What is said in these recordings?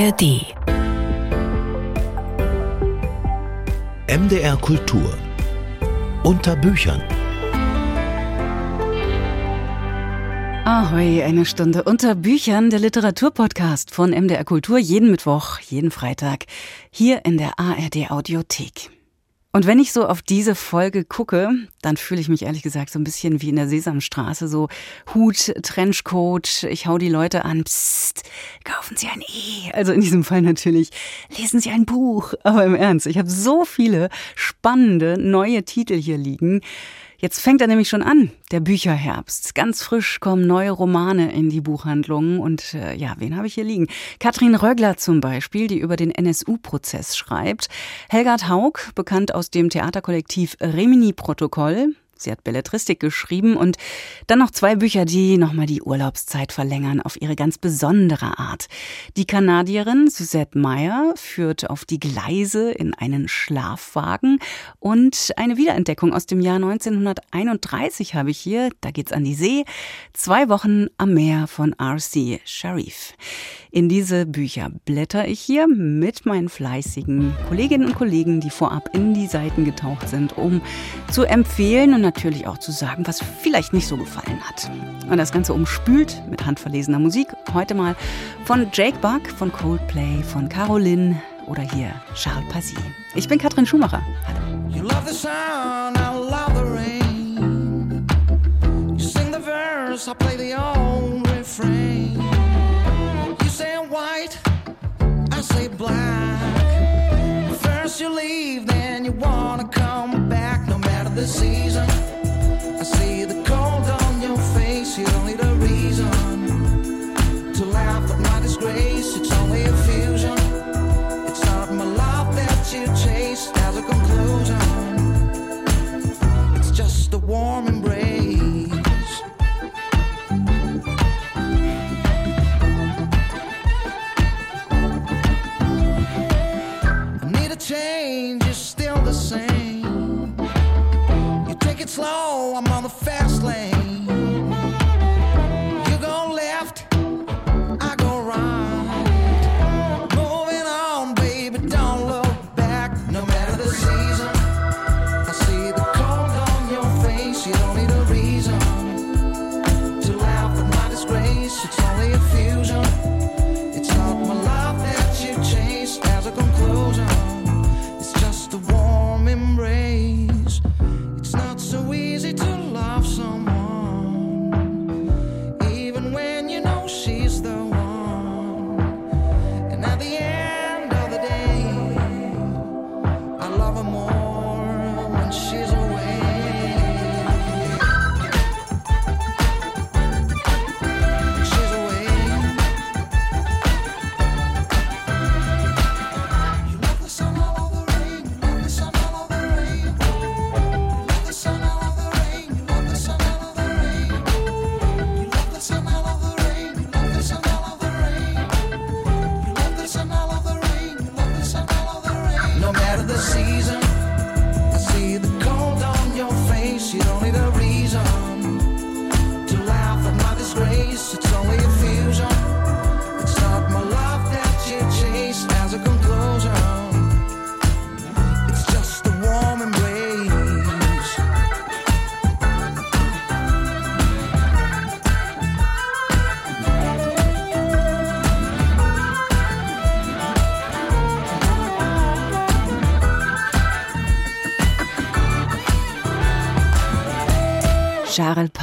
ARD. MDR Kultur. Unter Büchern. Ahoi, eine Stunde unter Büchern, der Literaturpodcast von MDR Kultur, jeden Mittwoch, jeden Freitag, hier in der ARD Audiothek. Und wenn ich so auf diese Folge gucke, dann fühle ich mich ehrlich gesagt so ein bisschen wie in der Sesamstraße, so Hut, Trenchcoat, ich hau die Leute an, psst, kaufen Sie ein E. Also in diesem Fall natürlich, lesen Sie ein Buch. Aber im Ernst, ich habe so viele spannende neue Titel hier liegen. Jetzt fängt er nämlich schon an, der Bücherherbst. Ganz frisch kommen neue Romane in die Buchhandlungen. Und äh, ja, wen habe ich hier liegen? Katrin Rögler zum Beispiel, die über den NSU-Prozess schreibt. Helgard Haug, bekannt aus dem Theaterkollektiv Remini-Protokoll. Sie hat Belletristik geschrieben und dann noch zwei Bücher, die nochmal die Urlaubszeit verlängern auf ihre ganz besondere Art. Die Kanadierin Suzette Meyer führt auf die Gleise in einen Schlafwagen und eine Wiederentdeckung aus dem Jahr 1931 habe ich hier. Da geht's an die See. Zwei Wochen am Meer von R.C. Sharif. In diese Bücher blätter ich hier mit meinen fleißigen Kolleginnen und Kollegen, die vorab in die Seiten getaucht sind, um zu empfehlen und natürlich auch zu sagen, was vielleicht nicht so gefallen hat. Und das Ganze umspült mit handverlesener Musik. Heute mal von Jake Buck, von Coldplay, von Caroline oder hier Charles Passy. Ich bin Katrin Schumacher. Hallo. You love the sound, I love the rain. You sing the verse, I play the old refrain. You say white, I say black. First you leave, then you wanna come the season. I see the cold on your face, you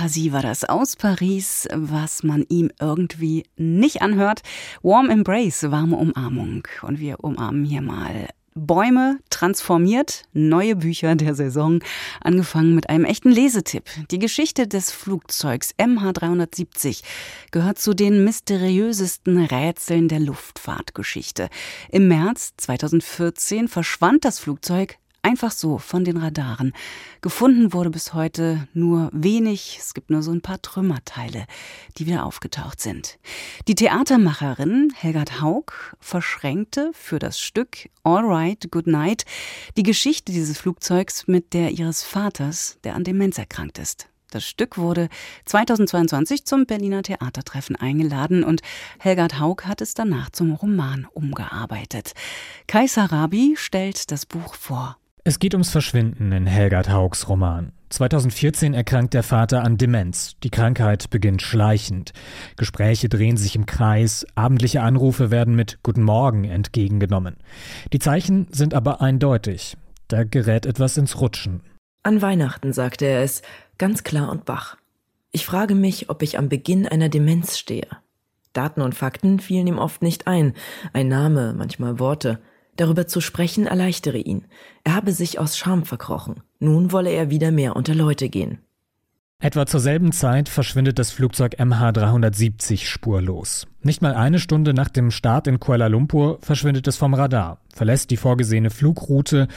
Passy war das aus Paris, was man ihm irgendwie nicht anhört. Warm Embrace, warme Umarmung. Und wir umarmen hier mal Bäume transformiert, neue Bücher der Saison, angefangen mit einem echten Lesetipp. Die Geschichte des Flugzeugs MH370 gehört zu den mysteriösesten Rätseln der Luftfahrtgeschichte. Im März 2014 verschwand das Flugzeug Einfach so von den Radaren. Gefunden wurde bis heute nur wenig. Es gibt nur so ein paar Trümmerteile, die wieder aufgetaucht sind. Die Theatermacherin Helgard Haug verschränkte für das Stück All Right, Good Night die Geschichte dieses Flugzeugs mit der ihres Vaters, der an Demenz erkrankt ist. Das Stück wurde 2022 zum Berliner Theatertreffen eingeladen und Helgard Haug hat es danach zum Roman umgearbeitet. Kaiser Rabi stellt das Buch vor. Es geht ums Verschwinden in Helgard Haugs Roman. 2014 erkrankt der Vater an Demenz. Die Krankheit beginnt schleichend. Gespräche drehen sich im Kreis, abendliche Anrufe werden mit Guten Morgen entgegengenommen. Die Zeichen sind aber eindeutig. Da gerät etwas ins Rutschen. An Weihnachten sagte er es, ganz klar und wach. Ich frage mich, ob ich am Beginn einer Demenz stehe. Daten und Fakten fielen ihm oft nicht ein, ein Name, manchmal Worte. Darüber zu sprechen erleichtere ihn. Er habe sich aus Scham verkrochen. Nun wolle er wieder mehr unter Leute gehen. Etwa zur selben Zeit verschwindet das Flugzeug MH370 spurlos. Nicht mal eine Stunde nach dem Start in Kuala Lumpur verschwindet es vom Radar, verlässt die vorgesehene Flugroute,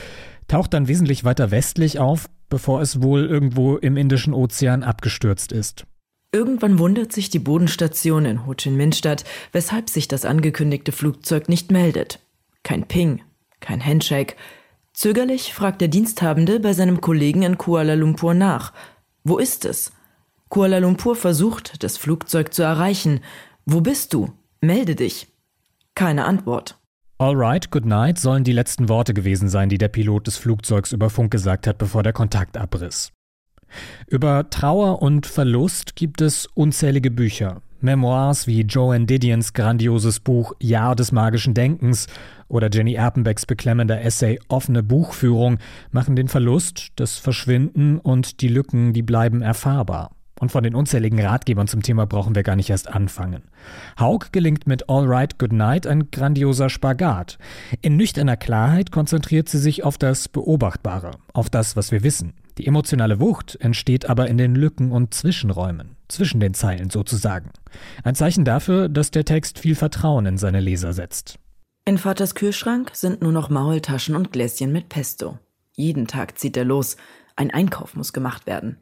taucht dann wesentlich weiter westlich auf, bevor es wohl irgendwo im Indischen Ozean abgestürzt ist. Irgendwann wundert sich die Bodenstation in Ho Chi Minh Stadt, weshalb sich das angekündigte Flugzeug nicht meldet. Kein Ping, kein Handshake. Zögerlich fragt der Diensthabende bei seinem Kollegen in Kuala Lumpur nach. Wo ist es? Kuala Lumpur versucht, das Flugzeug zu erreichen. Wo bist du? Melde dich. Keine Antwort. Alright, good night sollen die letzten Worte gewesen sein, die der Pilot des Flugzeugs über Funk gesagt hat, bevor der Kontakt abriss. Über Trauer und Verlust gibt es unzählige Bücher. Memoirs wie Joanne Didions grandioses Buch Jahr des magischen Denkens oder Jenny Erpenbecks beklemmender Essay Offene Buchführung machen den Verlust, das Verschwinden und die Lücken, die bleiben erfahrbar. Und von den unzähligen Ratgebern zum Thema brauchen wir gar nicht erst anfangen. Haug gelingt mit All Right Good Night ein grandioser Spagat. In nüchterner Klarheit konzentriert sie sich auf das Beobachtbare, auf das, was wir wissen. Die emotionale Wucht entsteht aber in den Lücken und Zwischenräumen, zwischen den Zeilen sozusagen. Ein Zeichen dafür, dass der Text viel Vertrauen in seine Leser setzt. In Vaters Kühlschrank sind nur noch Maultaschen und Gläschen mit Pesto. Jeden Tag zieht er los. Ein Einkauf muss gemacht werden.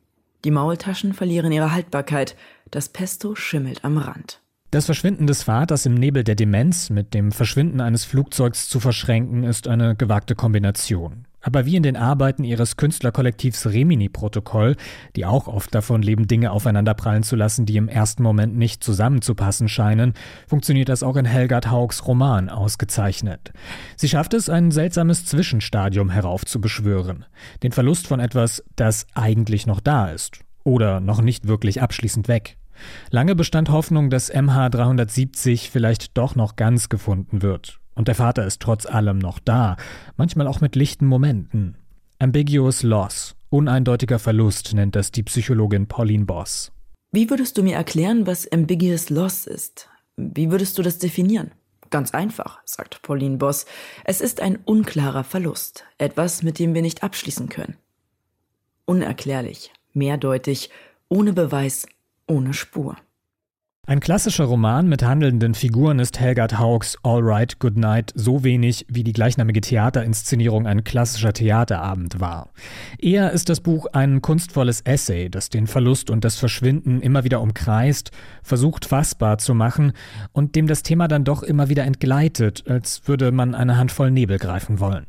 Die Maultaschen verlieren ihre Haltbarkeit, das Pesto schimmelt am Rand. Das Verschwinden des Vaters im Nebel der Demenz mit dem Verschwinden eines Flugzeugs zu verschränken, ist eine gewagte Kombination. Aber wie in den Arbeiten ihres Künstlerkollektivs Remini-Protokoll, die auch oft davon leben, Dinge aufeinanderprallen zu lassen, die im ersten Moment nicht zusammenzupassen scheinen, funktioniert das auch in Helgard Haugs Roman ausgezeichnet. Sie schafft es, ein seltsames Zwischenstadium heraufzubeschwören. Den Verlust von etwas, das eigentlich noch da ist. Oder noch nicht wirklich abschließend weg. Lange bestand Hoffnung, dass MH370 vielleicht doch noch ganz gefunden wird. Und der Vater ist trotz allem noch da, manchmal auch mit lichten Momenten. Ambiguous Loss, uneindeutiger Verlust nennt das die Psychologin Pauline Boss. Wie würdest du mir erklären, was Ambiguous Loss ist? Wie würdest du das definieren? Ganz einfach, sagt Pauline Boss. Es ist ein unklarer Verlust, etwas, mit dem wir nicht abschließen können. Unerklärlich, mehrdeutig, ohne Beweis, ohne Spur. Ein klassischer Roman mit handelnden Figuren ist Helgard Haugs All Right, Good Night so wenig, wie die gleichnamige Theaterinszenierung ein klassischer Theaterabend war. Eher ist das Buch ein kunstvolles Essay, das den Verlust und das Verschwinden immer wieder umkreist, versucht fassbar zu machen und dem das Thema dann doch immer wieder entgleitet, als würde man eine Handvoll Nebel greifen wollen.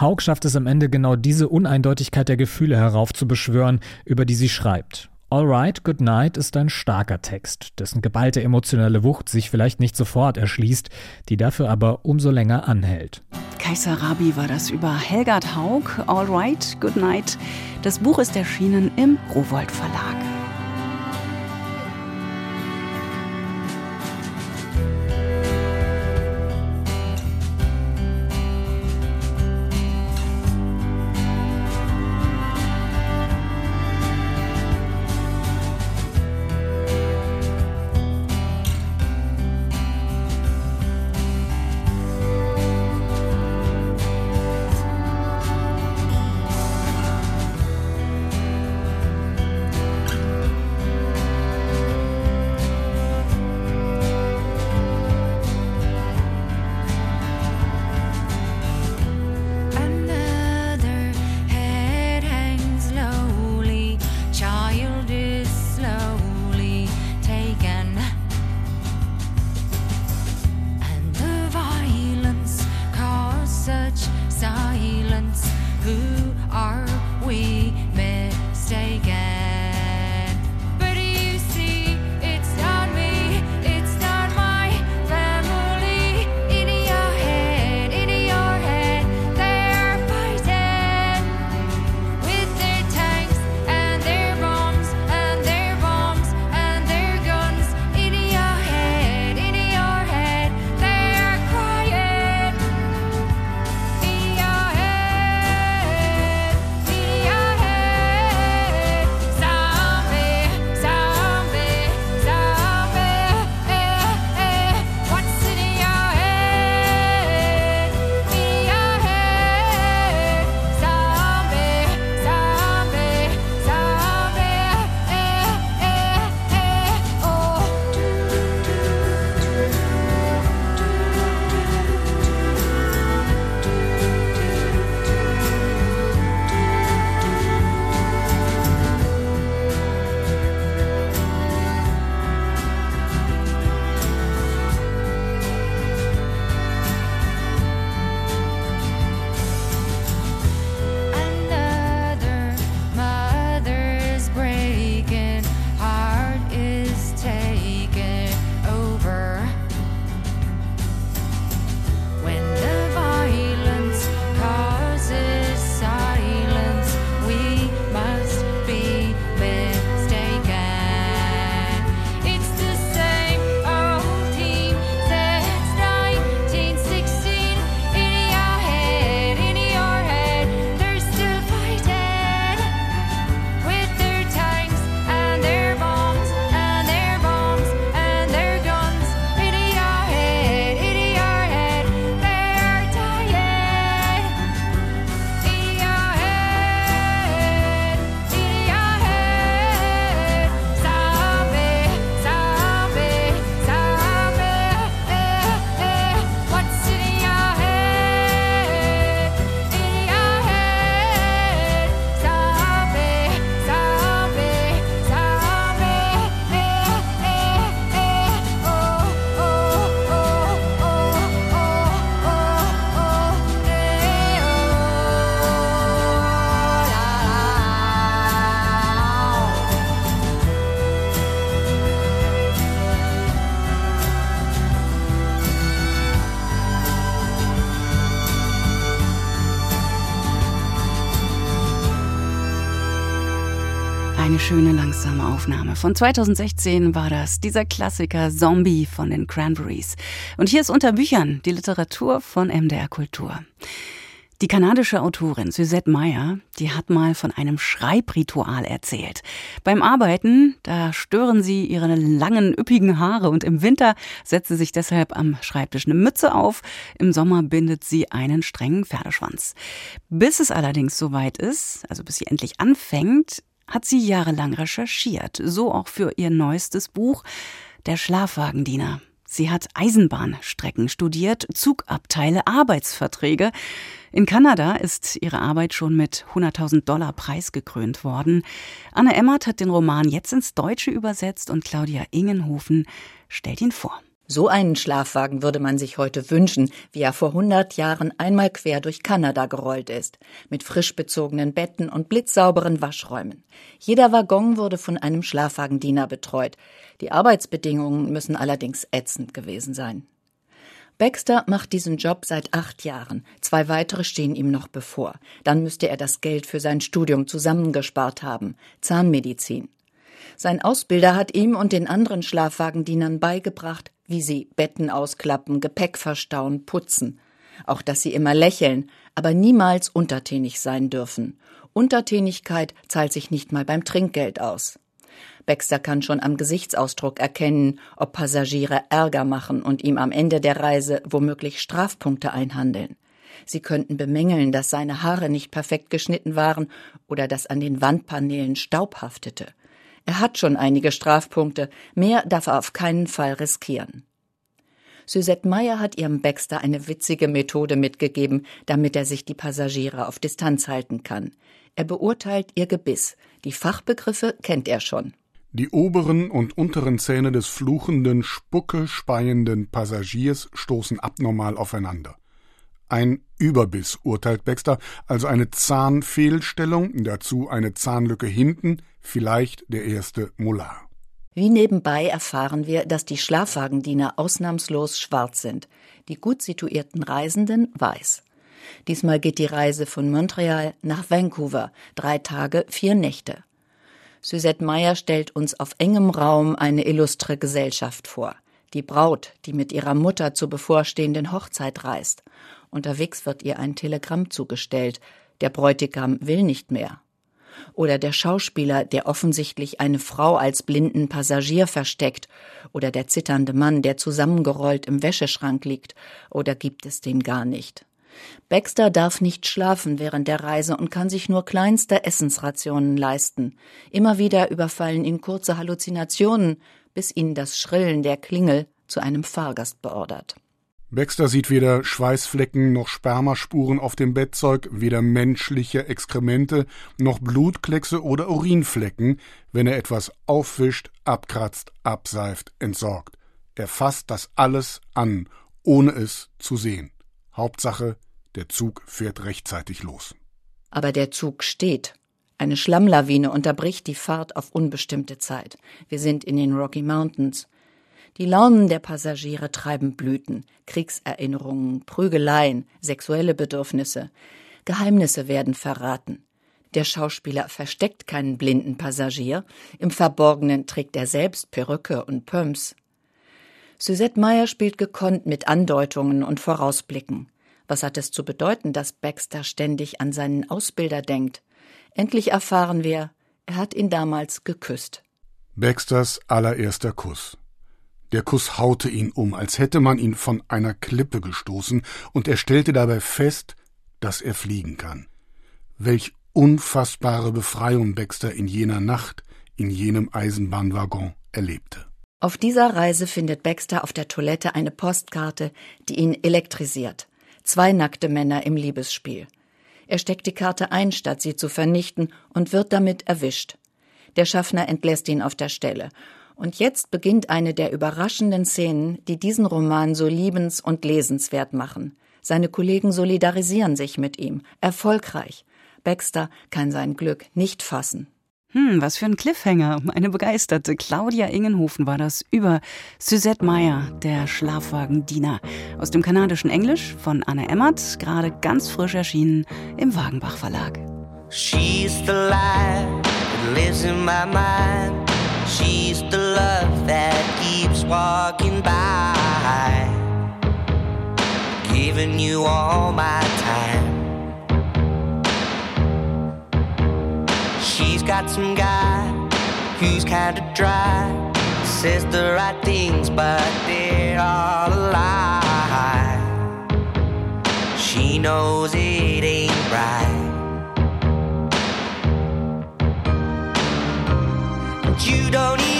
Haug schafft es am Ende genau diese Uneindeutigkeit der Gefühle heraufzubeschwören, über die sie schreibt. Alright, Good Night ist ein starker Text, dessen geballte emotionale Wucht sich vielleicht nicht sofort erschließt, die dafür aber umso länger anhält. Kaiser Rabi war das über Helgard Haug, Alright, Good Night. Das Buch ist erschienen im Rowold Verlag. Langsame Aufnahme. Von 2016 war das, dieser Klassiker Zombie von den Cranberries. Und hier ist unter Büchern die Literatur von MDR Kultur. Die kanadische Autorin Suzette Meyer, die hat mal von einem Schreibritual erzählt. Beim Arbeiten, da stören sie ihre langen, üppigen Haare und im Winter setzt sie sich deshalb am Schreibtisch eine Mütze auf, im Sommer bindet sie einen strengen Pferdeschwanz. Bis es allerdings soweit ist, also bis sie endlich anfängt, hat sie jahrelang recherchiert, so auch für ihr neuestes Buch Der Schlafwagendiener. Sie hat Eisenbahnstrecken studiert, Zugabteile, Arbeitsverträge. In Kanada ist ihre Arbeit schon mit 100.000 Dollar preisgekrönt worden. Anne Emmert hat den Roman jetzt ins Deutsche übersetzt und Claudia Ingenhofen stellt ihn vor. So einen Schlafwagen würde man sich heute wünschen, wie er vor 100 Jahren einmal quer durch Kanada gerollt ist, mit frisch bezogenen Betten und blitzsauberen Waschräumen. Jeder Waggon wurde von einem Schlafwagendiener betreut. Die Arbeitsbedingungen müssen allerdings ätzend gewesen sein. Baxter macht diesen Job seit acht Jahren. Zwei weitere stehen ihm noch bevor. Dann müsste er das Geld für sein Studium zusammengespart haben. Zahnmedizin. Sein Ausbilder hat ihm und den anderen Schlafwagendienern beigebracht, wie sie Betten ausklappen, Gepäck verstauen, putzen. Auch dass sie immer lächeln, aber niemals untertänig sein dürfen. Untertänigkeit zahlt sich nicht mal beim Trinkgeld aus. Baxter kann schon am Gesichtsausdruck erkennen, ob Passagiere Ärger machen und ihm am Ende der Reise womöglich Strafpunkte einhandeln. Sie könnten bemängeln, dass seine Haare nicht perfekt geschnitten waren oder dass an den Wandpaneelen Staub haftete. Er hat schon einige Strafpunkte, mehr darf er auf keinen Fall riskieren. Suzette Meyer hat ihrem Baxter eine witzige Methode mitgegeben, damit er sich die Passagiere auf Distanz halten kann. Er beurteilt ihr Gebiss. Die Fachbegriffe kennt er schon. Die oberen und unteren Zähne des fluchenden, spucke speienden Passagiers stoßen abnormal aufeinander. Ein Überbiss, urteilt Baxter, also eine Zahnfehlstellung, dazu eine Zahnlücke hinten, vielleicht der erste Molar. Wie nebenbei erfahren wir, dass die Schlafwagendiener ausnahmslos schwarz sind, die gut situierten Reisenden weiß. Diesmal geht die Reise von Montreal nach Vancouver, drei Tage, vier Nächte. Suzette Meyer stellt uns auf engem Raum eine illustre Gesellschaft vor. Die Braut, die mit ihrer Mutter zur bevorstehenden Hochzeit reist. Unterwegs wird ihr ein Telegramm zugestellt. Der Bräutigam will nicht mehr. Oder der Schauspieler, der offensichtlich eine Frau als blinden Passagier versteckt. Oder der zitternde Mann, der zusammengerollt im Wäscheschrank liegt. Oder gibt es den gar nicht? Baxter darf nicht schlafen während der Reise und kann sich nur kleinste Essensrationen leisten. Immer wieder überfallen ihn kurze Halluzinationen, bis ihn das Schrillen der Klingel zu einem Fahrgast beordert. Baxter sieht weder Schweißflecken noch Spermaspuren auf dem Bettzeug, weder menschliche Exkremente noch Blutkleckse oder Urinflecken, wenn er etwas aufwischt, abkratzt, abseift, entsorgt. Er fasst das alles an, ohne es zu sehen. Hauptsache, der Zug fährt rechtzeitig los. Aber der Zug steht. Eine Schlammlawine unterbricht die Fahrt auf unbestimmte Zeit. Wir sind in den Rocky Mountains. Die Launen der Passagiere treiben Blüten, Kriegserinnerungen, Prügeleien, sexuelle Bedürfnisse. Geheimnisse werden verraten. Der Schauspieler versteckt keinen blinden Passagier, im Verborgenen trägt er selbst Perücke und Pumps. Suzette Meyer spielt gekonnt mit Andeutungen und Vorausblicken. Was hat es zu bedeuten, dass Baxter ständig an seinen Ausbilder denkt? Endlich erfahren wir, er hat ihn damals geküsst. Baxters allererster Kuss. Der Kuss haute ihn um, als hätte man ihn von einer Klippe gestoßen, und er stellte dabei fest, dass er fliegen kann. Welch unfassbare Befreiung Baxter in jener Nacht, in jenem Eisenbahnwaggon erlebte. Auf dieser Reise findet Baxter auf der Toilette eine Postkarte, die ihn elektrisiert. Zwei nackte Männer im Liebesspiel. Er steckt die Karte ein, statt sie zu vernichten, und wird damit erwischt. Der Schaffner entlässt ihn auf der Stelle, und jetzt beginnt eine der überraschenden Szenen, die diesen Roman so liebens- und lesenswert machen. Seine Kollegen solidarisieren sich mit ihm. Erfolgreich. Baxter kann sein Glück nicht fassen. Hm, was für ein Cliffhanger. Eine begeisterte Claudia Ingenhofen war das über Suzette Meyer, der Schlafwagendiener. Aus dem kanadischen Englisch von Anne Emmert, gerade ganz frisch erschienen im Wagenbach Verlag. She's the light lives in my mind. She's the love that keeps walking by, giving you all my time. She's got some guy who's kinda dry, says the right things, but they're all a lie. She knows it ain't right. you don't even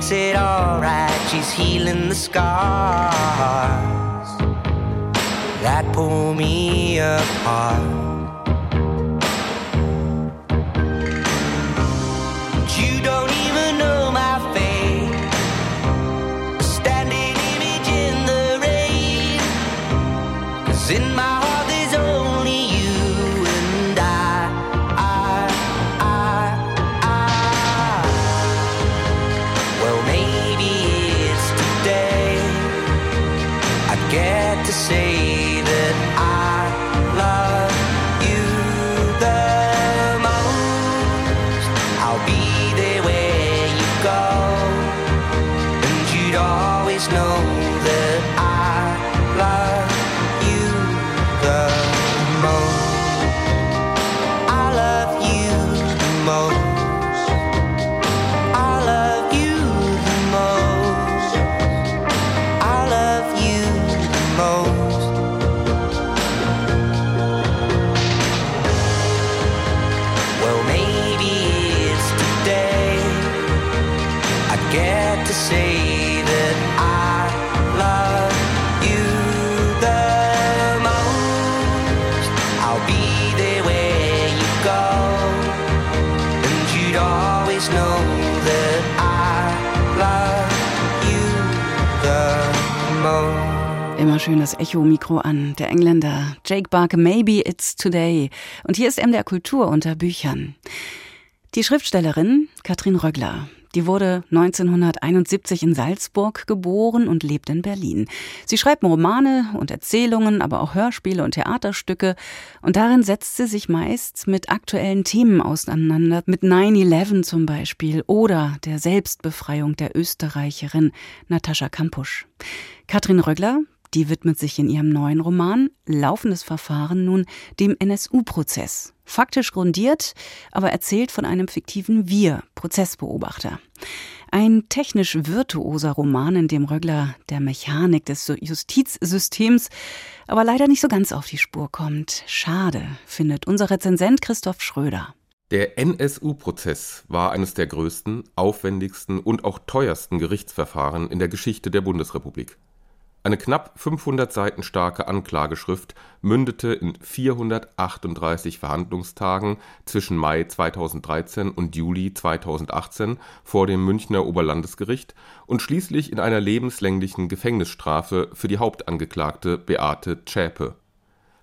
makes it alright, she's healing the scars that pull me apart. Immer schön das Echo-Mikro an. Der Engländer Jake Barker, Maybe It's Today. Und hier ist MDR Kultur unter Büchern. Die Schriftstellerin Katrin Röggler, die wurde 1971 in Salzburg geboren und lebt in Berlin. Sie schreibt Romane und Erzählungen, aber auch Hörspiele und Theaterstücke. Und darin setzt sie sich meist mit aktuellen Themen auseinander, mit 9-11 zum Beispiel oder der Selbstbefreiung der Österreicherin Natascha Kampusch. Katrin Röggler, die widmet sich in ihrem neuen Roman Laufendes Verfahren nun dem NSU-Prozess. Faktisch grundiert, aber erzählt von einem fiktiven Wir, Prozessbeobachter. Ein technisch virtuoser Roman, in dem Röggler der Mechanik des Justizsystems aber leider nicht so ganz auf die Spur kommt. Schade, findet unser Rezensent Christoph Schröder. Der NSU-Prozess war eines der größten, aufwendigsten und auch teuersten Gerichtsverfahren in der Geschichte der Bundesrepublik. Eine knapp 500 Seiten starke Anklageschrift mündete in 438 Verhandlungstagen zwischen Mai 2013 und Juli 2018 vor dem Münchner Oberlandesgericht und schließlich in einer lebenslänglichen Gefängnisstrafe für die Hauptangeklagte Beate Zschäpe.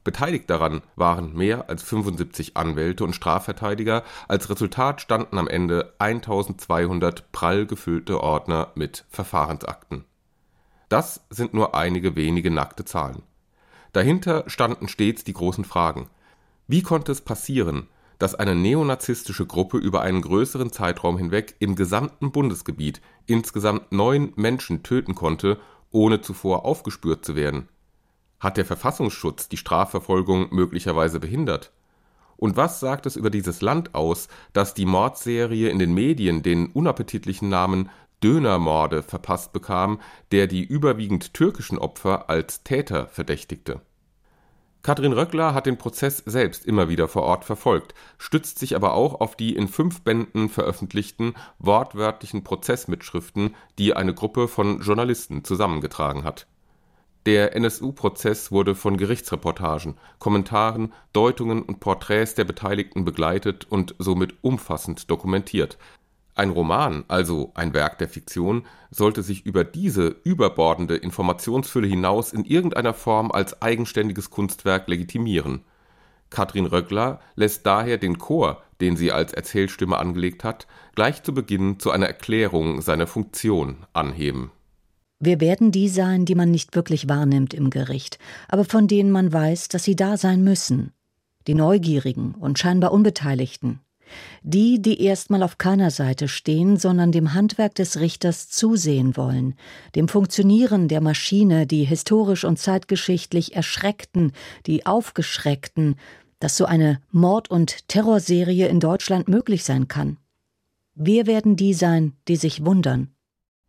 Beteiligt daran waren mehr als 75 Anwälte und Strafverteidiger, als Resultat standen am Ende 1200 prall gefüllte Ordner mit Verfahrensakten. Das sind nur einige wenige nackte Zahlen. Dahinter standen stets die großen Fragen. Wie konnte es passieren, dass eine neonazistische Gruppe über einen größeren Zeitraum hinweg im gesamten Bundesgebiet insgesamt neun Menschen töten konnte, ohne zuvor aufgespürt zu werden? Hat der Verfassungsschutz die Strafverfolgung möglicherweise behindert? Und was sagt es über dieses Land aus, dass die Mordserie in den Medien den unappetitlichen Namen Dönermorde verpasst bekam, der die überwiegend türkischen Opfer als Täter verdächtigte? Katrin Röckler hat den Prozess selbst immer wieder vor Ort verfolgt, stützt sich aber auch auf die in fünf Bänden veröffentlichten wortwörtlichen Prozessmitschriften, die eine Gruppe von Journalisten zusammengetragen hat. Der NSU-Prozess wurde von Gerichtsreportagen, Kommentaren, Deutungen und Porträts der Beteiligten begleitet und somit umfassend dokumentiert ein Roman, also ein Werk der Fiktion, sollte sich über diese überbordende Informationsfülle hinaus in irgendeiner Form als eigenständiges Kunstwerk legitimieren. Katrin Röckler lässt daher den Chor, den sie als Erzählstimme angelegt hat, gleich zu Beginn zu einer Erklärung seiner Funktion anheben. Wir werden die sein, die man nicht wirklich wahrnimmt im Gericht, aber von denen man weiß, dass sie da sein müssen. Die Neugierigen und scheinbar Unbeteiligten, die, die erstmal auf keiner Seite stehen, sondern dem Handwerk des Richters zusehen wollen, dem Funktionieren der Maschine, die historisch und zeitgeschichtlich Erschreckten, die Aufgeschreckten, dass so eine Mord- und Terrorserie in Deutschland möglich sein kann. Wir werden die sein, die sich wundern.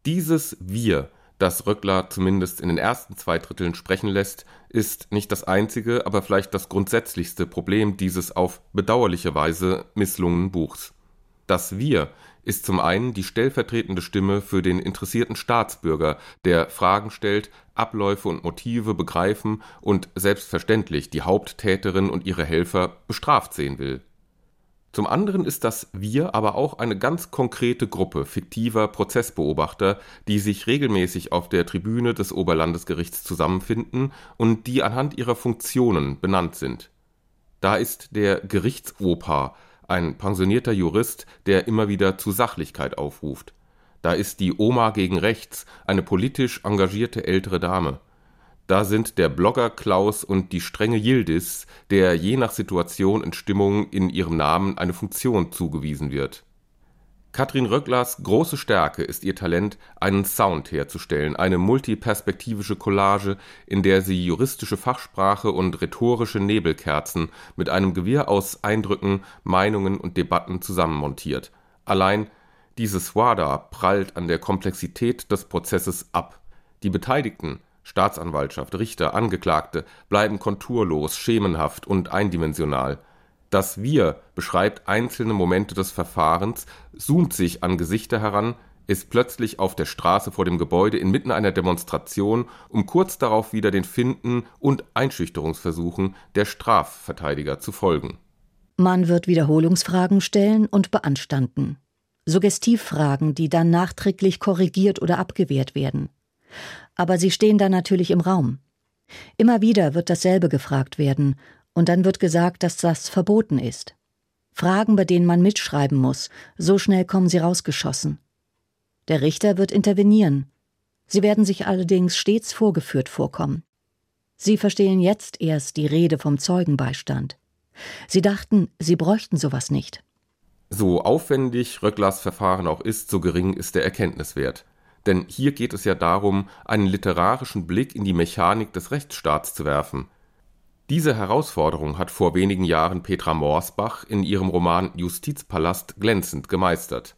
Dieses Wir das Röckler zumindest in den ersten zwei Dritteln sprechen lässt, ist nicht das einzige, aber vielleicht das grundsätzlichste Problem dieses auf bedauerliche Weise misslungenen Buchs. Das Wir ist zum einen die stellvertretende Stimme für den interessierten Staatsbürger, der Fragen stellt, Abläufe und Motive begreifen und selbstverständlich die Haupttäterin und ihre Helfer bestraft sehen will. Zum anderen ist das Wir aber auch eine ganz konkrete Gruppe fiktiver Prozessbeobachter, die sich regelmäßig auf der Tribüne des Oberlandesgerichts zusammenfinden und die anhand ihrer Funktionen benannt sind. Da ist der Gerichtsopa, ein pensionierter Jurist, der immer wieder zu Sachlichkeit aufruft. Da ist die Oma gegen Rechts, eine politisch engagierte ältere Dame. Da sind der Blogger Klaus und die strenge Yildiz, der je nach Situation und Stimmung in ihrem Namen eine Funktion zugewiesen wird. Katrin Röcklers große Stärke ist ihr Talent, einen Sound herzustellen, eine multiperspektivische Collage, in der sie juristische Fachsprache und rhetorische Nebelkerzen mit einem Gewirr aus Eindrücken, Meinungen und Debatten zusammenmontiert. Allein dieses Wada prallt an der Komplexität des Prozesses ab. Die Beteiligten Staatsanwaltschaft, Richter, Angeklagte bleiben konturlos, schemenhaft und eindimensional. Das Wir beschreibt einzelne Momente des Verfahrens, zoomt sich an Gesichter heran, ist plötzlich auf der Straße vor dem Gebäude inmitten einer Demonstration, um kurz darauf wieder den Finden und Einschüchterungsversuchen der Strafverteidiger zu folgen. Man wird Wiederholungsfragen stellen und beanstanden. Suggestivfragen, die dann nachträglich korrigiert oder abgewehrt werden. Aber sie stehen da natürlich im Raum. Immer wieder wird dasselbe gefragt werden, und dann wird gesagt, dass das verboten ist. Fragen, bei denen man mitschreiben muss, so schnell kommen sie rausgeschossen. Der Richter wird intervenieren. Sie werden sich allerdings stets vorgeführt vorkommen. Sie verstehen jetzt erst die Rede vom Zeugenbeistand. Sie dachten, sie bräuchten sowas nicht. So aufwendig Röcklers Verfahren auch ist, so gering ist der Erkenntniswert. Denn hier geht es ja darum, einen literarischen Blick in die Mechanik des Rechtsstaats zu werfen. Diese Herausforderung hat vor wenigen Jahren Petra Morsbach in ihrem Roman Justizpalast glänzend gemeistert.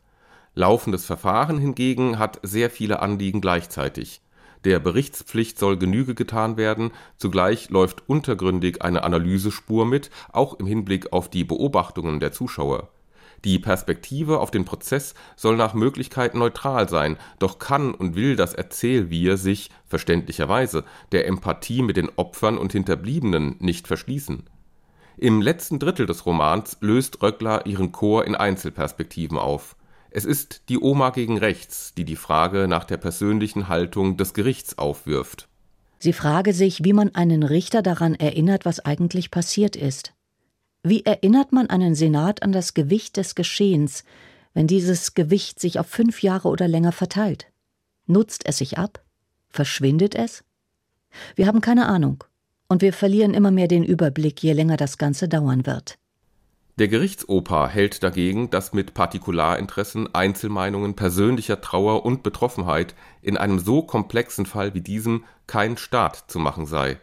Laufendes Verfahren hingegen hat sehr viele Anliegen gleichzeitig. Der Berichtspflicht soll Genüge getan werden, zugleich läuft untergründig eine Analysespur mit, auch im Hinblick auf die Beobachtungen der Zuschauer die Perspektive auf den Prozess soll nach Möglichkeit neutral sein, doch kann und will das Erzählwir sich, verständlicherweise, der Empathie mit den Opfern und Hinterbliebenen nicht verschließen. Im letzten Drittel des Romans löst Röckler ihren Chor in Einzelperspektiven auf. Es ist die Oma gegen rechts, die die Frage nach der persönlichen Haltung des Gerichts aufwirft. Sie frage sich, wie man einen Richter daran erinnert, was eigentlich passiert ist. Wie erinnert man einen Senat an das Gewicht des Geschehens, wenn dieses Gewicht sich auf fünf Jahre oder länger verteilt? Nutzt es sich ab? Verschwindet es? Wir haben keine Ahnung, und wir verlieren immer mehr den Überblick, je länger das Ganze dauern wird. Der Gerichtsoper hält dagegen, dass mit Partikularinteressen, Einzelmeinungen, persönlicher Trauer und Betroffenheit in einem so komplexen Fall wie diesem kein Staat zu machen sei.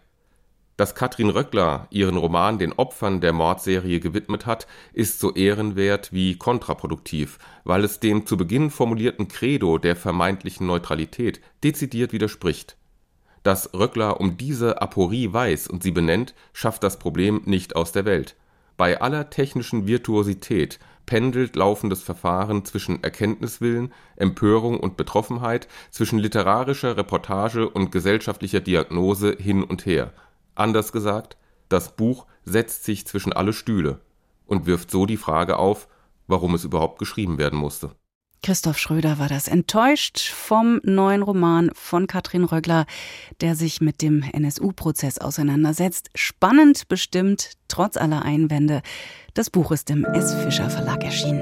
Dass Katrin Röckler ihren Roman den Opfern der Mordserie gewidmet hat, ist so ehrenwert wie kontraproduktiv, weil es dem zu Beginn formulierten Credo der vermeintlichen Neutralität dezidiert widerspricht. Dass Röckler um diese Aporie weiß und sie benennt, schafft das Problem nicht aus der Welt. Bei aller technischen Virtuosität pendelt laufendes Verfahren zwischen Erkenntniswillen, Empörung und Betroffenheit, zwischen literarischer Reportage und gesellschaftlicher Diagnose hin und her. Anders gesagt, das Buch setzt sich zwischen alle Stühle und wirft so die Frage auf, warum es überhaupt geschrieben werden musste. Christoph Schröder war das enttäuscht vom neuen Roman von Katrin Röggler, der sich mit dem NSU-Prozess auseinandersetzt. Spannend bestimmt, trotz aller Einwände. Das Buch ist im S. Fischer Verlag erschienen.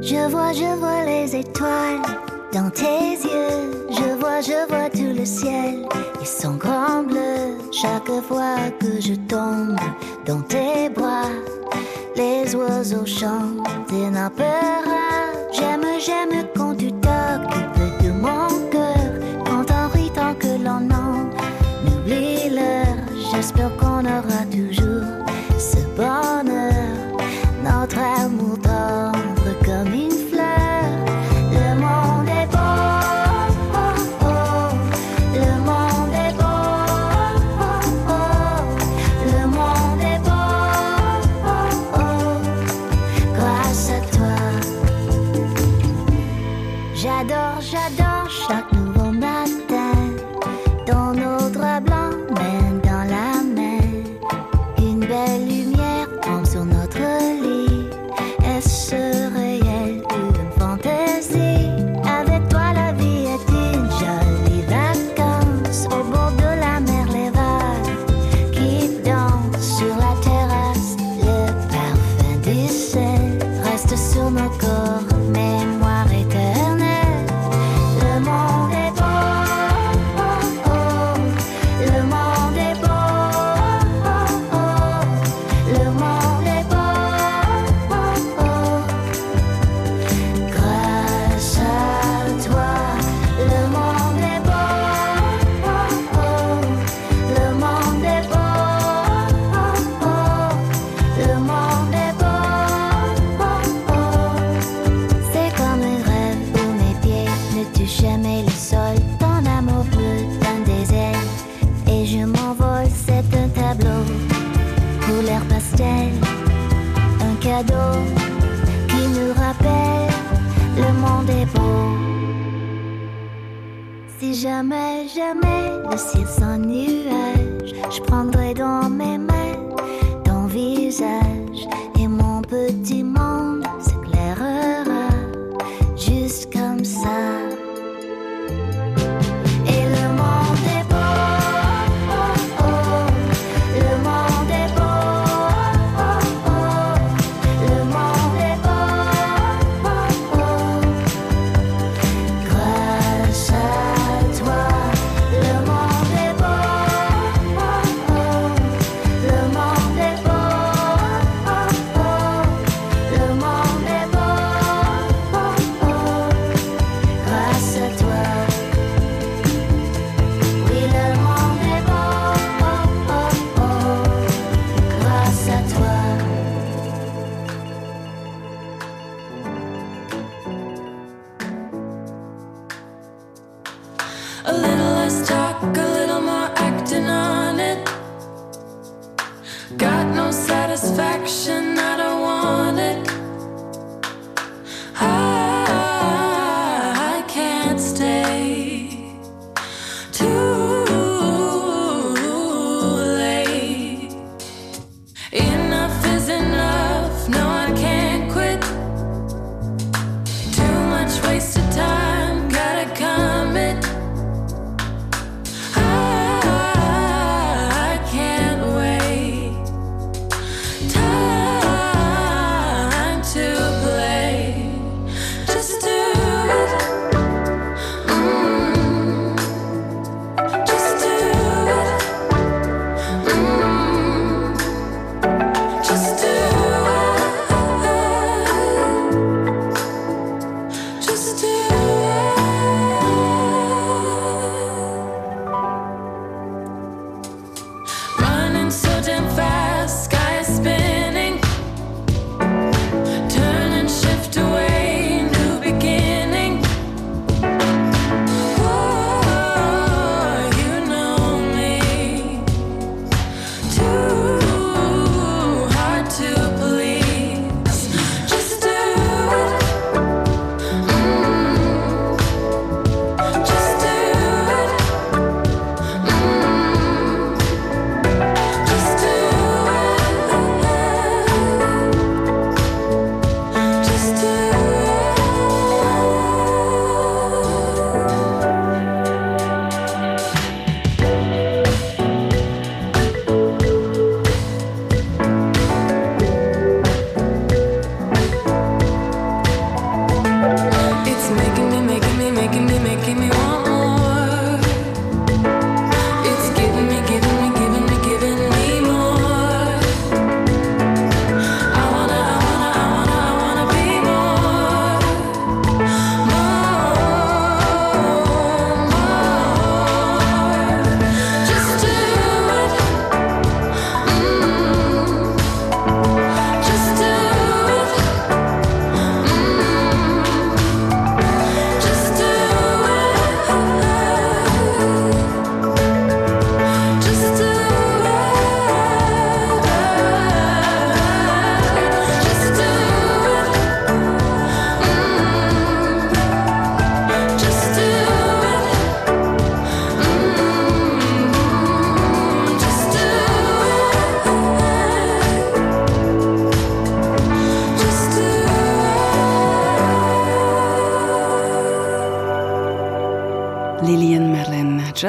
Je vois, je vois les étoiles dans tes yeux. Je vois, je vois tout le ciel. Ils sont grands bleus chaque fois que je tombe dans tes bras. Les oiseaux chantent et n'en J'aime, j'aime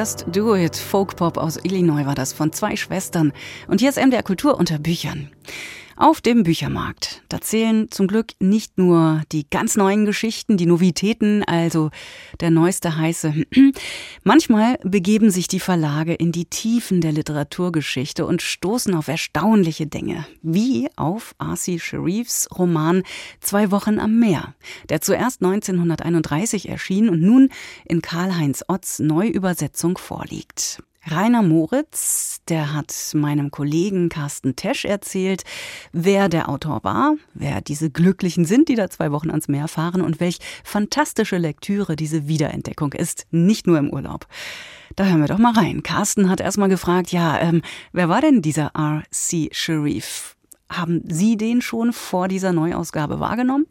Just Do It, Folkpop aus Illinois war das von zwei Schwestern. Und hier ist MDR Kultur unter Büchern. Auf dem Büchermarkt. Da zählen zum Glück nicht nur die ganz neuen Geschichten, die Novitäten, also der neueste heiße. Manchmal begeben sich die Verlage in die Tiefen der Literaturgeschichte und stoßen auf erstaunliche Dinge, wie auf Arsi Sharifs Roman Zwei Wochen am Meer, der zuerst 1931 erschien und nun in Karl-Heinz Otts Neuübersetzung vorliegt. Rainer Moritz, der hat meinem Kollegen Carsten Tesch erzählt, wer der Autor war, wer diese Glücklichen sind, die da zwei Wochen ans Meer fahren und welch fantastische Lektüre diese Wiederentdeckung ist, nicht nur im Urlaub. Da hören wir doch mal rein. Carsten hat erstmal gefragt, ja, ähm, wer war denn dieser R.C. Sharif? Haben Sie den schon vor dieser Neuausgabe wahrgenommen?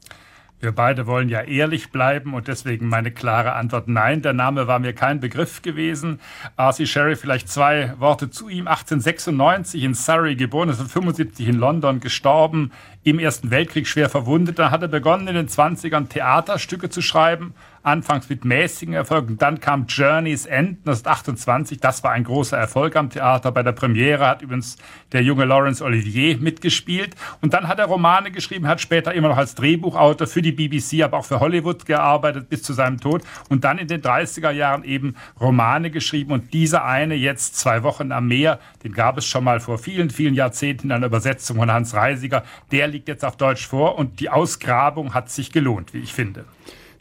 Wir beide wollen ja ehrlich bleiben und deswegen meine klare Antwort nein. Der Name war mir kein Begriff gewesen. R.C. Sherry, vielleicht zwei Worte zu ihm. 1896 in Surrey geboren, ist 75 in London gestorben, im Ersten Weltkrieg schwer verwundet. Dann hat er begonnen, in den 20ern Theaterstücke zu schreiben anfangs mit mäßigen Erfolgen. Dann kam Journey's End 1928. Das war ein großer Erfolg am Theater. Bei der Premiere hat übrigens der junge Laurence Olivier mitgespielt. Und dann hat er Romane geschrieben, hat später immer noch als Drehbuchautor für die BBC, aber auch für Hollywood gearbeitet bis zu seinem Tod. Und dann in den 30er Jahren eben Romane geschrieben. Und dieser eine jetzt, Zwei Wochen am Meer, den gab es schon mal vor vielen, vielen Jahrzehnten in einer Übersetzung von Hans Reisiger. Der liegt jetzt auf Deutsch vor und die Ausgrabung hat sich gelohnt, wie ich finde.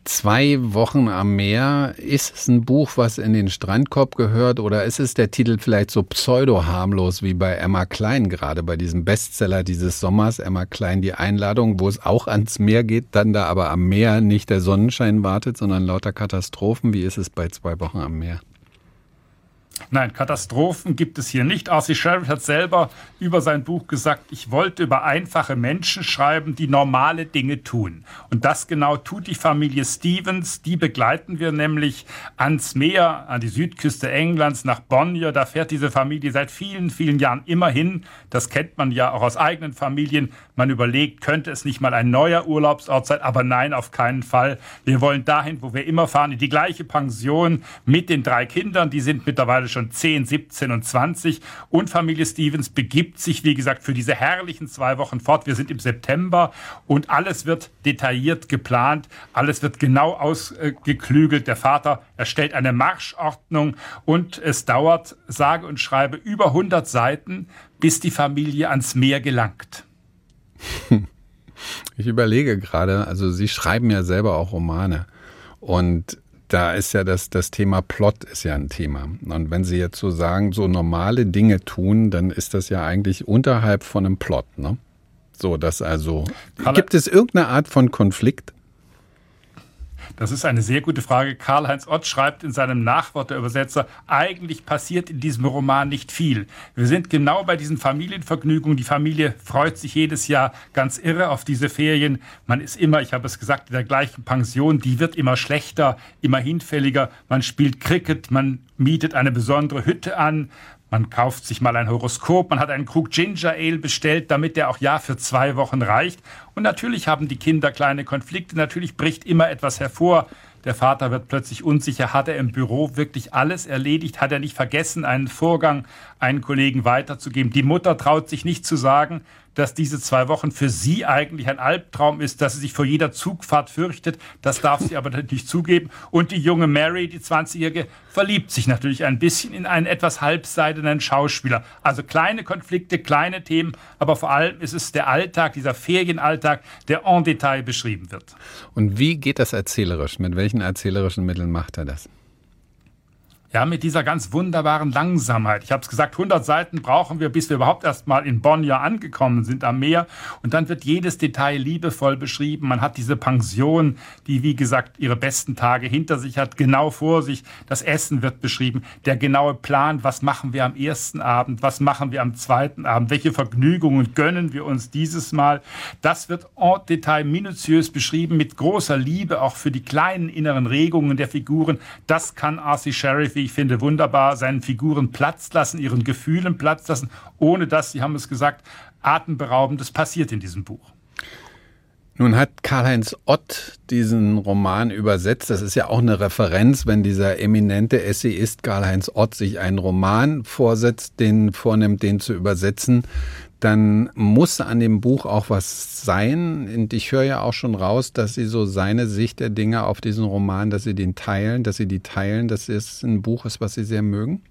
Zwei Wochen am Meer. Ist es ein Buch, was in den Strandkorb gehört oder ist es der Titel vielleicht so pseudo-harmlos wie bei Emma Klein gerade, bei diesem Bestseller dieses Sommers, Emma Klein, die Einladung, wo es auch ans Meer geht, dann da aber am Meer nicht der Sonnenschein wartet, sondern lauter Katastrophen. Wie ist es bei zwei Wochen am Meer? Nein, Katastrophen gibt es hier nicht. Arthur Sheriff hat selber über sein Buch gesagt, ich wollte über einfache Menschen schreiben, die normale Dinge tun. Und das genau tut die Familie Stevens. Die begleiten wir nämlich ans Meer, an die Südküste Englands, nach Bonnier. Da fährt diese Familie seit vielen, vielen Jahren immer hin. Das kennt man ja auch aus eigenen Familien. Man überlegt, könnte es nicht mal ein neuer Urlaubsort sein? Aber nein, auf keinen Fall. Wir wollen dahin, wo wir immer fahren, in die gleiche Pension mit den drei Kindern. Die sind mittlerweile schon 10, 17 und 20. Und Familie Stevens begibt sich, wie gesagt, für diese herrlichen zwei Wochen fort. Wir sind im September und alles wird detailliert geplant. Alles wird genau ausgeklügelt. Der Vater erstellt eine Marschordnung und es dauert, sage und schreibe, über 100 Seiten, bis die Familie ans Meer gelangt. Ich überlege gerade, also Sie schreiben ja selber auch Romane. Und da ist ja das, das Thema Plot ist ja ein Thema. Und wenn Sie jetzt so sagen, so normale Dinge tun, dann ist das ja eigentlich unterhalb von einem Plot, ne? So, dass also, gibt es irgendeine Art von Konflikt? Das ist eine sehr gute Frage. Karl-Heinz Ott schreibt in seinem Nachwort der Übersetzer, eigentlich passiert in diesem Roman nicht viel. Wir sind genau bei diesen Familienvergnügungen. Die Familie freut sich jedes Jahr ganz irre auf diese Ferien. Man ist immer, ich habe es gesagt, in der gleichen Pension. Die wird immer schlechter, immer hinfälliger. Man spielt Cricket, man mietet eine besondere Hütte an. Man kauft sich mal ein Horoskop, man hat einen Krug Ginger Ale bestellt, damit der auch ja für zwei Wochen reicht. Und natürlich haben die Kinder kleine Konflikte, natürlich bricht immer etwas hervor. Der Vater wird plötzlich unsicher, hat er im Büro wirklich alles erledigt, hat er nicht vergessen, einen Vorgang einen Kollegen weiterzugeben. Die Mutter traut sich nicht zu sagen, dass diese zwei Wochen für sie eigentlich ein Albtraum ist, dass sie sich vor jeder Zugfahrt fürchtet. Das darf sie aber nicht zugeben. Und die junge Mary, die 20-Jährige, verliebt sich natürlich ein bisschen in einen etwas halbseidenen Schauspieler. Also kleine Konflikte, kleine Themen, aber vor allem ist es der Alltag, dieser Ferienalltag, der en Detail beschrieben wird. Und wie geht das erzählerisch? Mit welchen erzählerischen Mitteln macht er das? Ja, mit dieser ganz wunderbaren Langsamkeit. Ich habe es gesagt, 100 Seiten brauchen wir, bis wir überhaupt erst mal in Bonn ja angekommen sind am Meer. Und dann wird jedes Detail liebevoll beschrieben. Man hat diese Pension, die, wie gesagt, ihre besten Tage hinter sich hat, genau vor sich. Das Essen wird beschrieben. Der genaue Plan, was machen wir am ersten Abend, was machen wir am zweiten Abend, welche Vergnügungen gönnen wir uns dieses Mal. Das wird en Detail minutiös beschrieben, mit großer Liebe auch für die kleinen inneren Regungen der Figuren. Das kann Arcee Sheriff ich finde, wunderbar seinen Figuren Platz lassen, ihren Gefühlen Platz lassen, ohne dass, Sie haben es gesagt, atemberaubendes passiert in diesem Buch. Nun hat Karl-Heinz Ott diesen Roman übersetzt. Das ist ja auch eine Referenz, wenn dieser eminente Essayist Karl-Heinz Ott sich einen Roman vorsetzt, den vornimmt, den zu übersetzen, dann muss an dem Buch auch was sein. Und ich höre ja auch schon raus, dass Sie so seine Sicht der Dinge auf diesen Roman, dass Sie den teilen, dass Sie die teilen, dass es ein Buch ist, was Sie sehr mögen.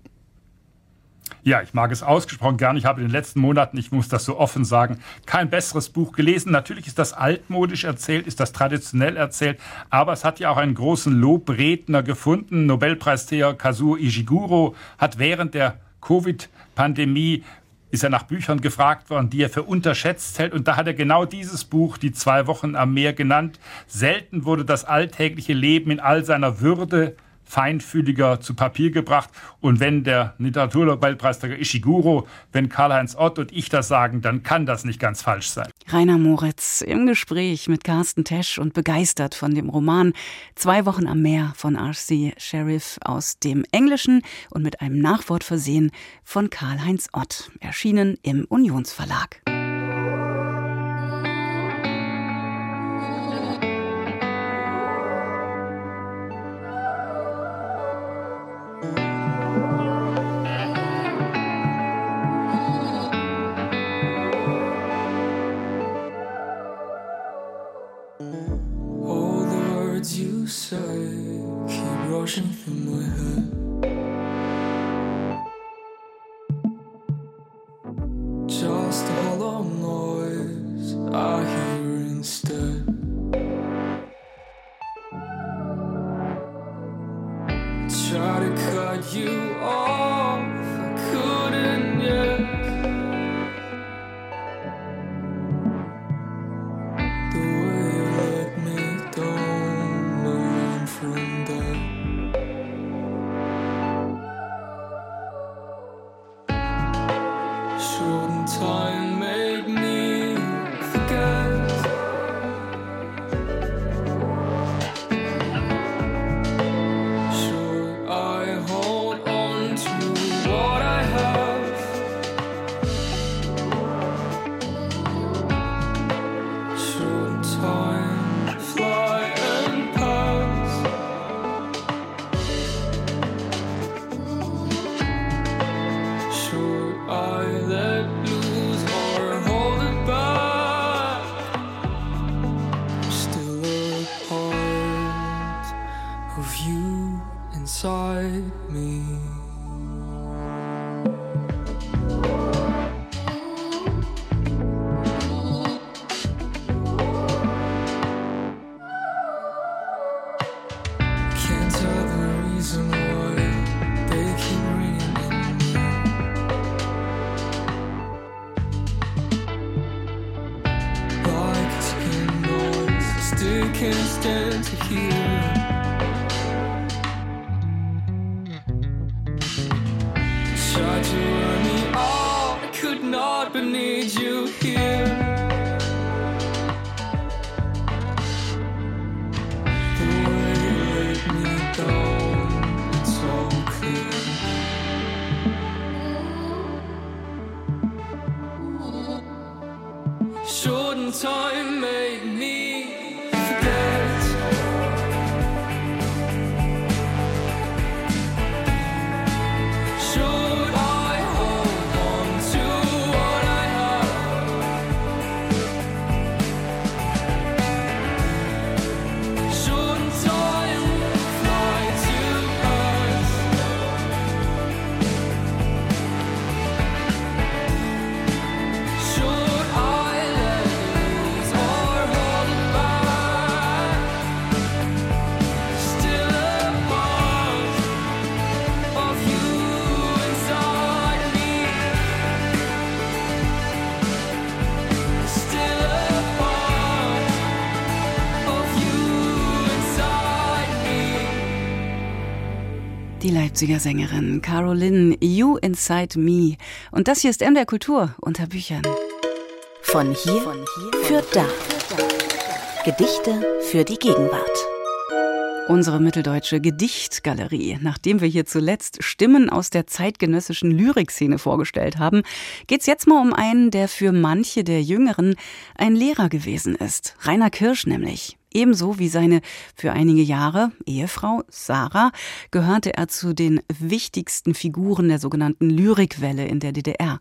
Ja, ich mag es ausgesprochen gern. Ich habe in den letzten Monaten, ich muss das so offen sagen, kein besseres Buch gelesen. Natürlich ist das altmodisch erzählt, ist das traditionell erzählt, aber es hat ja auch einen großen Lobredner gefunden. Nobelpreisträger Kazuo Ishiguro hat während der Covid-Pandemie ist er nach Büchern gefragt worden, die er für unterschätzt hält. Und da hat er genau dieses Buch, Die zwei Wochen am Meer, genannt. Selten wurde das alltägliche Leben in all seiner Würde feinfühliger zu Papier gebracht. Und wenn der Literaturnobelpreisträger Ishiguro, wenn Karl-Heinz Ott und ich das sagen, dann kann das nicht ganz falsch sein. Rainer Moritz im Gespräch mit Carsten Tesch und begeistert von dem Roman Zwei Wochen am Meer von R.C. Sheriff aus dem Englischen und mit einem Nachwort versehen von Karl-Heinz Ott, erschienen im Unionsverlag. Die Leipziger Sängerin Caroline You Inside Me. Und das hier ist MDR Kultur unter Büchern. Von hier, Von hier für da. Gedichte für die Gegenwart. Unsere mitteldeutsche Gedichtgalerie. Nachdem wir hier zuletzt Stimmen aus der zeitgenössischen Lyrikszene vorgestellt haben, geht's jetzt mal um einen, der für manche der Jüngeren ein Lehrer gewesen ist. Rainer Kirsch nämlich. Ebenso wie seine für einige Jahre Ehefrau Sarah gehörte er zu den wichtigsten Figuren der sogenannten Lyrikwelle in der DDR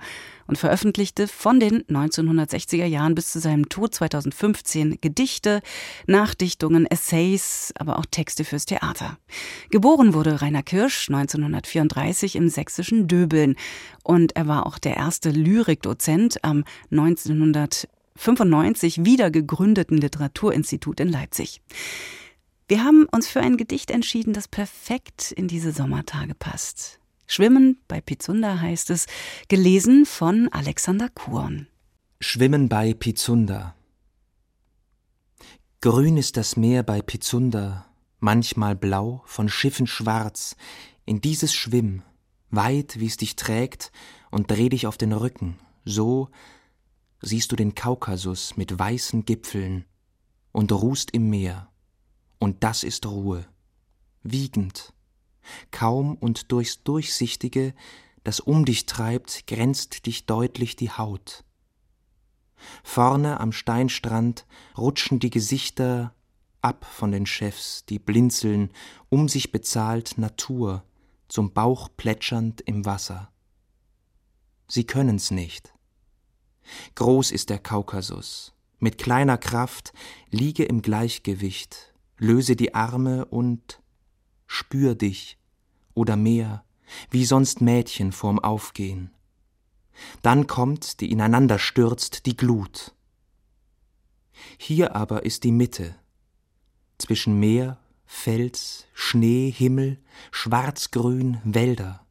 und veröffentlichte von den 1960er Jahren bis zu seinem Tod 2015 Gedichte, Nachdichtungen, Essays, aber auch Texte fürs Theater. Geboren wurde Rainer Kirsch 1934 im sächsischen Döbeln und er war auch der erste Lyrikdozent am 1900 95 wieder gegründeten Literaturinstitut in Leipzig. Wir haben uns für ein Gedicht entschieden, das perfekt in diese Sommertage passt. Schwimmen bei Pizunda heißt es, gelesen von Alexander Kuhn. Schwimmen bei Pizunda. Grün ist das Meer bei Pizunda, manchmal blau, von Schiffen schwarz. In dieses Schwimm, weit wie's dich trägt, und dreh dich auf den Rücken, so, siehst du den Kaukasus mit weißen Gipfeln und ruhst im Meer. Und das ist Ruhe. Wiegend. Kaum und durchs Durchsichtige, das um dich treibt, grenzt dich deutlich die Haut. Vorne am Steinstrand rutschen die Gesichter ab von den Chefs, die blinzeln, um sich bezahlt Natur, zum Bauch plätschernd im Wasser. Sie können's nicht. Groß ist der Kaukasus. Mit kleiner Kraft liege im Gleichgewicht, löse die Arme und spür dich oder mehr, wie sonst Mädchen vorm Aufgehen. Dann kommt, die ineinander stürzt, die Glut. Hier aber ist die Mitte, zwischen Meer, Fels, Schnee, Himmel, schwarzgrün, Wälder.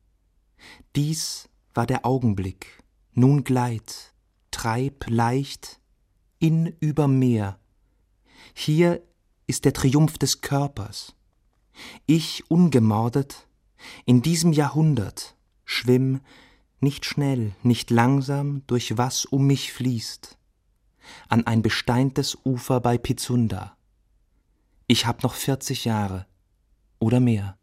Dies war der Augenblick, nun gleit, treib leicht in über Meer. Hier ist der Triumph des Körpers. Ich ungemordet, in diesem Jahrhundert, schwimm nicht schnell, nicht langsam, durch was um mich fließt, an ein besteintes Ufer bei Pizunda. Ich hab noch vierzig Jahre oder mehr.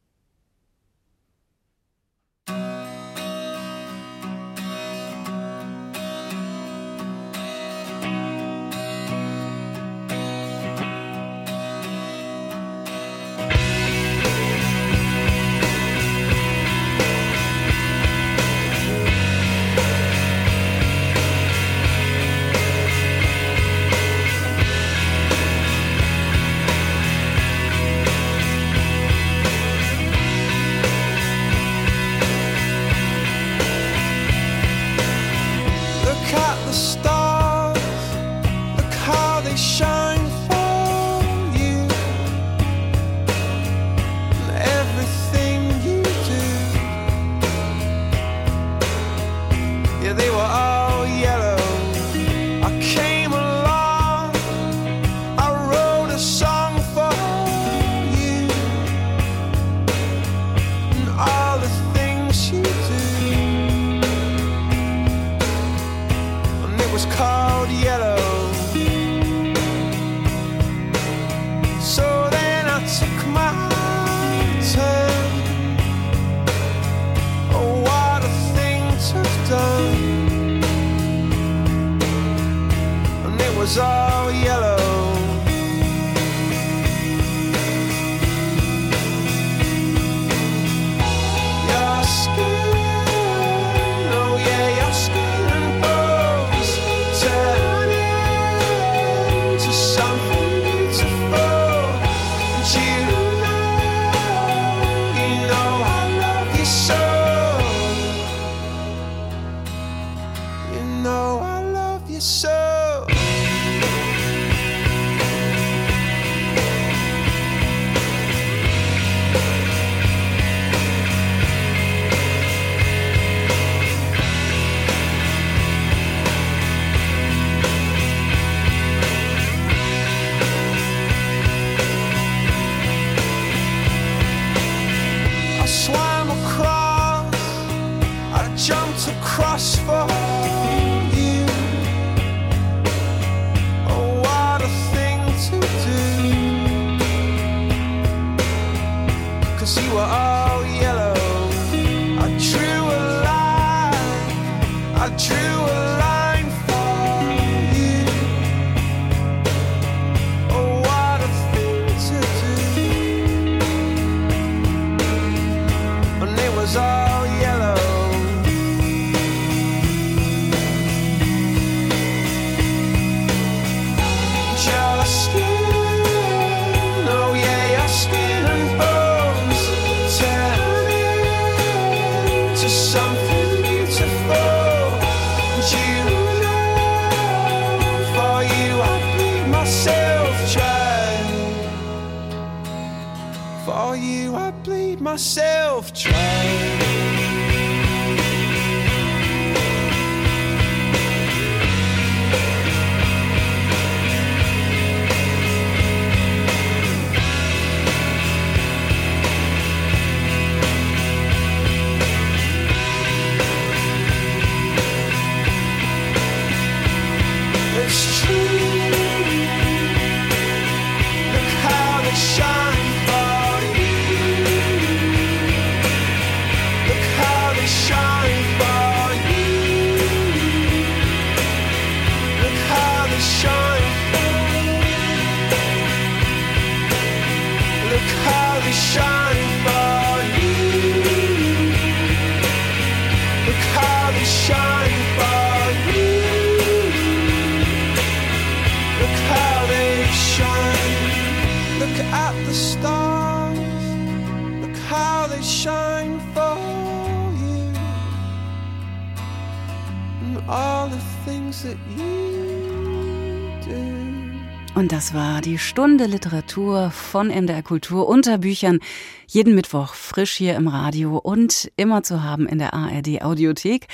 Literatur von MDR Kultur unter Büchern. Jeden Mittwoch frisch hier im Radio und immer zu haben in der ARD Audiothek.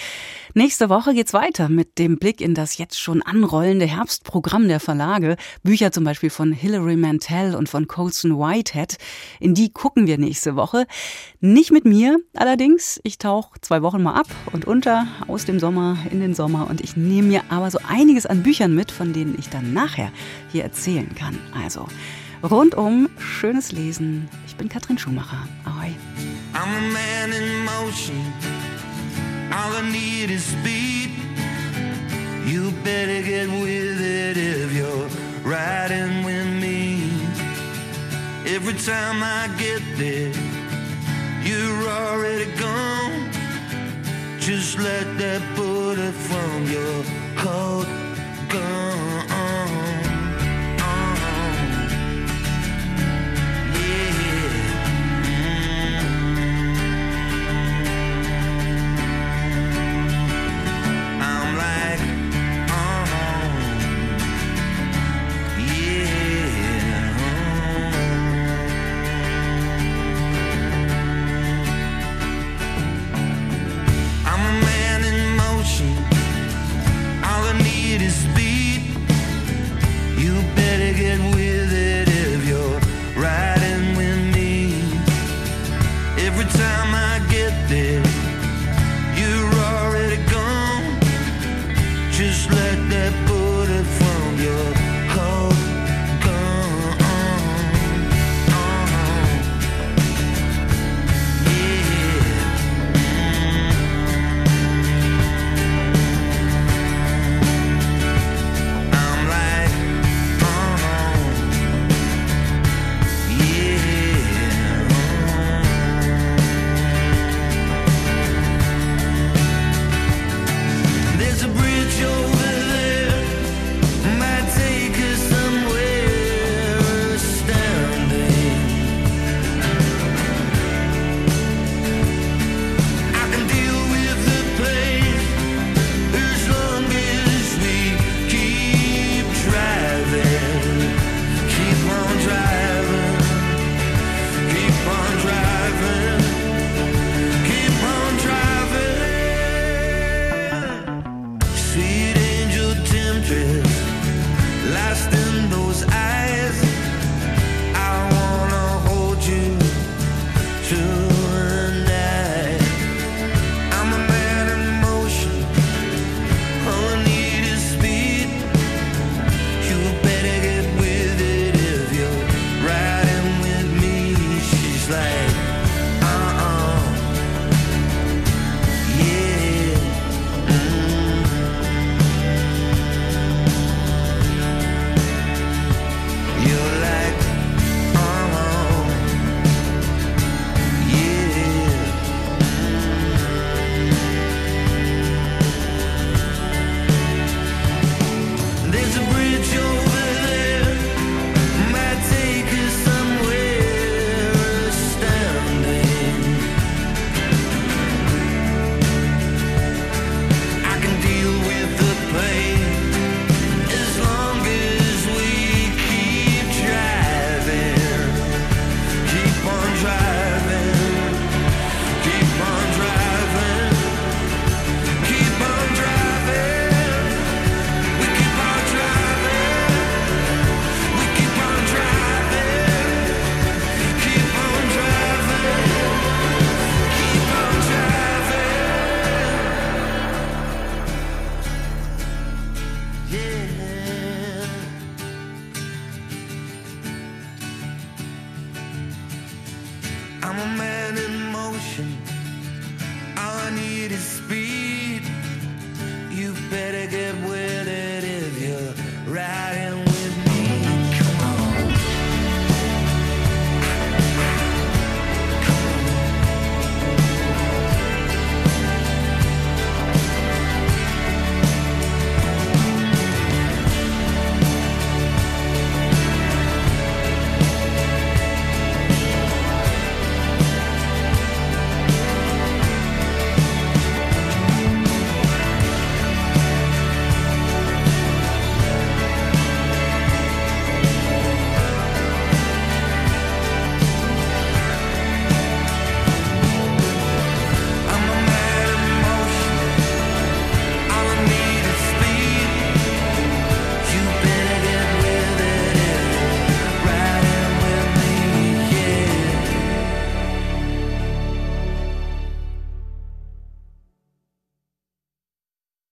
Nächste Woche geht's weiter mit dem Blick in das jetzt schon anrollende Herbstprogramm der Verlage. Bücher zum Beispiel von Hilary Mantel und von Colson Whitehead. In die gucken wir nächste Woche. Nicht mit mir allerdings. Ich tauche zwei Wochen mal ab und unter aus dem Sommer in den Sommer und ich nehme mir aber so einiges an Büchern mit, von denen ich dann nachher hier erzählen kann. Also rundum schönes Lesen. Ich bin Katrin Schumacher. Ahoi. I'm a man in motion. All I need is speed. You better get with it if you're riding with me. Every time I get there, you're already gone. Just let that bullet from your coat gone. I'm